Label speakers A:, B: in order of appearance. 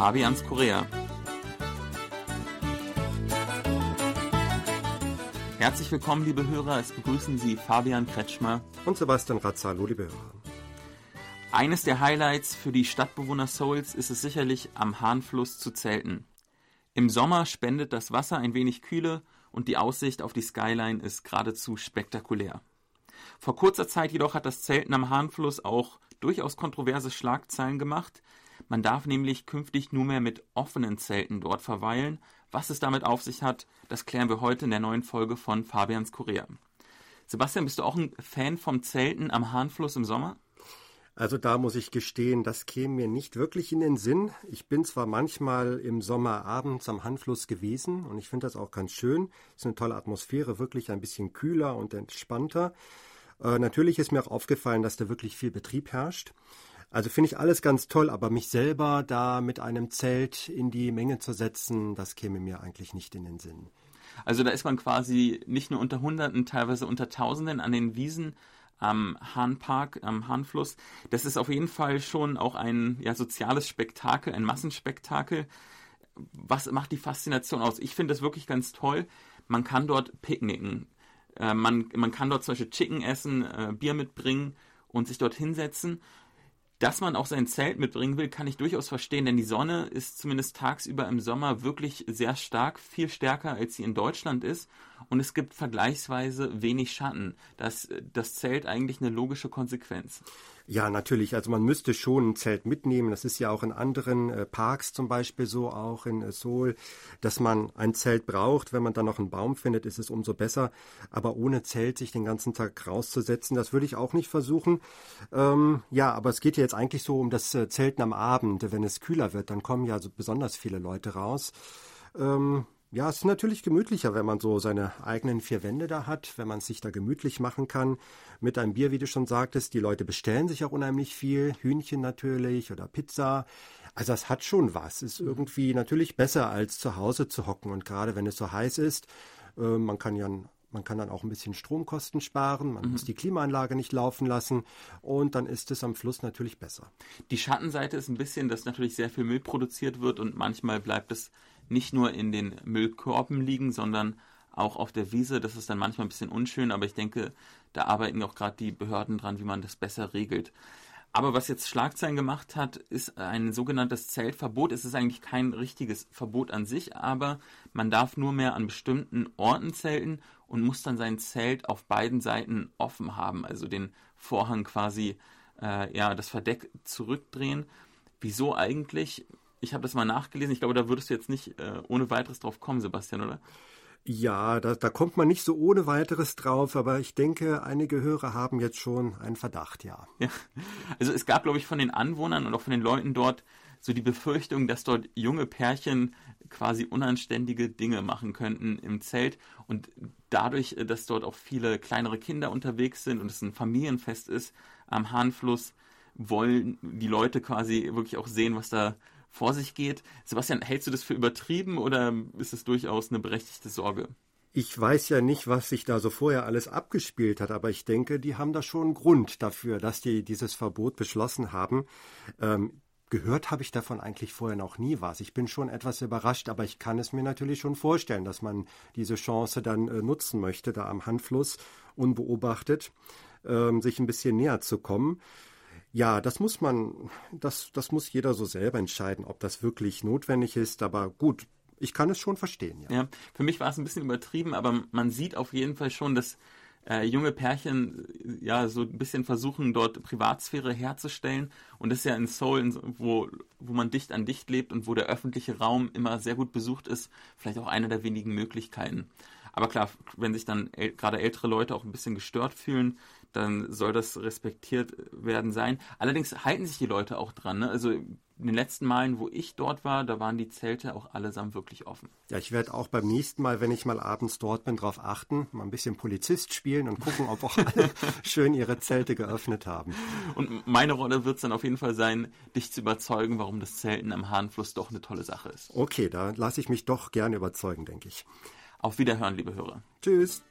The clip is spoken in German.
A: Fabians Korea. Herzlich willkommen, liebe Hörer. Es begrüßen Sie Fabian Kretschmer
B: und Sebastian Razzalo, liebe Hörer.
A: Eines der Highlights für die Stadtbewohner Souls ist es sicherlich, am Hahnfluss zu zelten. Im Sommer spendet das Wasser ein wenig Kühle und die Aussicht auf die Skyline ist geradezu spektakulär. Vor kurzer Zeit jedoch hat das Zelten am Hahnfluss auch durchaus kontroverse Schlagzeilen gemacht. Man darf nämlich künftig nur mehr mit offenen Zelten dort verweilen. Was es damit auf sich hat, das klären wir heute in der neuen Folge von Fabians Korea. Sebastian, bist du auch ein Fan vom Zelten am Hahnfluss im Sommer?
B: Also da muss ich gestehen, das käme mir nicht wirklich in den Sinn. Ich bin zwar manchmal im Sommer abends am Handfluss gewesen und ich finde das auch ganz schön. Es ist eine tolle Atmosphäre, wirklich ein bisschen kühler und entspannter. Äh, natürlich ist mir auch aufgefallen, dass da wirklich viel Betrieb herrscht. Also finde ich alles ganz toll, aber mich selber da mit einem Zelt in die Menge zu setzen, das käme mir eigentlich nicht in den Sinn.
A: Also da ist man quasi nicht nur unter Hunderten, teilweise unter Tausenden an den Wiesen am Hahnpark, am Hahnfluss. Das ist auf jeden Fall schon auch ein ja, soziales Spektakel, ein Massenspektakel. Was macht die Faszination aus? Ich finde das wirklich ganz toll. Man kann dort picknicken. Äh, man, man kann dort zum Beispiel Chicken essen, äh, Bier mitbringen und sich dort hinsetzen. Dass man auch sein Zelt mitbringen will, kann ich durchaus verstehen, denn die Sonne ist zumindest tagsüber im Sommer wirklich sehr stark, viel stärker als sie in Deutschland ist und es gibt vergleichsweise wenig Schatten. Das, das Zelt eigentlich eine logische Konsequenz.
B: Ja, natürlich. Also man müsste schon ein Zelt mitnehmen. Das ist ja auch in anderen äh, Parks zum Beispiel so, auch in äh, Seoul, dass man ein Zelt braucht. Wenn man dann noch einen Baum findet, ist es umso besser. Aber ohne Zelt sich den ganzen Tag rauszusetzen, das würde ich auch nicht versuchen. Ähm, ja, aber es geht ja jetzt eigentlich so um das äh, Zelten am Abend. Wenn es kühler wird, dann kommen ja so besonders viele Leute raus. Ähm, ja, es ist natürlich gemütlicher, wenn man so seine eigenen vier Wände da hat, wenn man es sich da gemütlich machen kann. Mit einem Bier, wie du schon sagtest, die Leute bestellen sich auch unheimlich viel. Hühnchen natürlich oder Pizza. Also das hat schon was. Ist irgendwie natürlich besser als zu Hause zu hocken. Und gerade wenn es so heiß ist, äh, man kann ja man kann dann auch ein bisschen Stromkosten sparen, man mhm. muss die Klimaanlage nicht laufen lassen und dann ist es am Fluss natürlich besser.
A: Die Schattenseite ist ein bisschen, dass natürlich sehr viel Müll produziert wird und manchmal bleibt es nicht nur in den Müllkörben liegen, sondern auch auf der Wiese. Das ist dann manchmal ein bisschen unschön, aber ich denke, da arbeiten auch gerade die Behörden dran, wie man das besser regelt. Aber was jetzt Schlagzeilen gemacht hat, ist ein sogenanntes Zeltverbot. Es ist eigentlich kein richtiges Verbot an sich, aber man darf nur mehr an bestimmten Orten zelten und muss dann sein Zelt auf beiden Seiten offen haben, also den Vorhang quasi, äh, ja, das Verdeck zurückdrehen. Wieso eigentlich? Ich habe das mal nachgelesen. Ich glaube, da würdest du jetzt nicht äh, ohne weiteres drauf kommen, Sebastian, oder?
B: Ja, da, da kommt man nicht so ohne weiteres drauf, aber ich denke, einige Hörer haben jetzt schon einen Verdacht, ja. ja.
A: Also es gab, glaube ich, von den Anwohnern und auch von den Leuten dort so die Befürchtung, dass dort junge Pärchen quasi unanständige Dinge machen könnten im Zelt und dadurch, dass dort auch viele kleinere Kinder unterwegs sind und es ein Familienfest ist am Hahnfluss, wollen die Leute quasi wirklich auch sehen, was da vor sich geht. Sebastian, hältst du das für übertrieben oder ist es durchaus eine berechtigte Sorge?
B: Ich weiß ja nicht, was sich da so vorher alles abgespielt hat, aber ich denke, die haben da schon einen Grund dafür, dass die dieses Verbot beschlossen haben. Ähm, gehört habe ich davon eigentlich vorher noch nie was. Ich bin schon etwas überrascht, aber ich kann es mir natürlich schon vorstellen, dass man diese Chance dann äh, nutzen möchte, da am Handfluss unbeobachtet ähm, sich ein bisschen näher zu kommen. Ja, das muss man, das, das muss jeder so selber entscheiden, ob das wirklich notwendig ist. Aber gut, ich kann es schon verstehen.
A: Ja, ja für mich war es ein bisschen übertrieben, aber man sieht auf jeden Fall schon, dass äh, junge Pärchen ja so ein bisschen versuchen, dort Privatsphäre herzustellen. Und das ist ja in Seoul, wo, wo man dicht an dicht lebt und wo der öffentliche Raum immer sehr gut besucht ist, vielleicht auch eine der wenigen Möglichkeiten. Aber klar, wenn sich dann gerade ältere Leute auch ein bisschen gestört fühlen, dann soll das respektiert werden sein. Allerdings halten sich die Leute auch dran. Ne? Also in den letzten Malen, wo ich dort war, da waren die Zelte auch allesamt wirklich offen.
B: Ja, ich werde auch beim nächsten Mal, wenn ich mal abends dort bin, darauf achten, mal ein bisschen Polizist spielen und gucken, ob auch alle schön ihre Zelte geöffnet haben.
A: Und meine Rolle wird es dann auf jeden Fall sein, dich zu überzeugen, warum das Zelten am Hahnfluss doch eine tolle Sache ist.
B: Okay, da lasse ich mich doch gerne überzeugen, denke ich.
A: Auf Wiederhören, liebe Hörer.
B: Tschüss.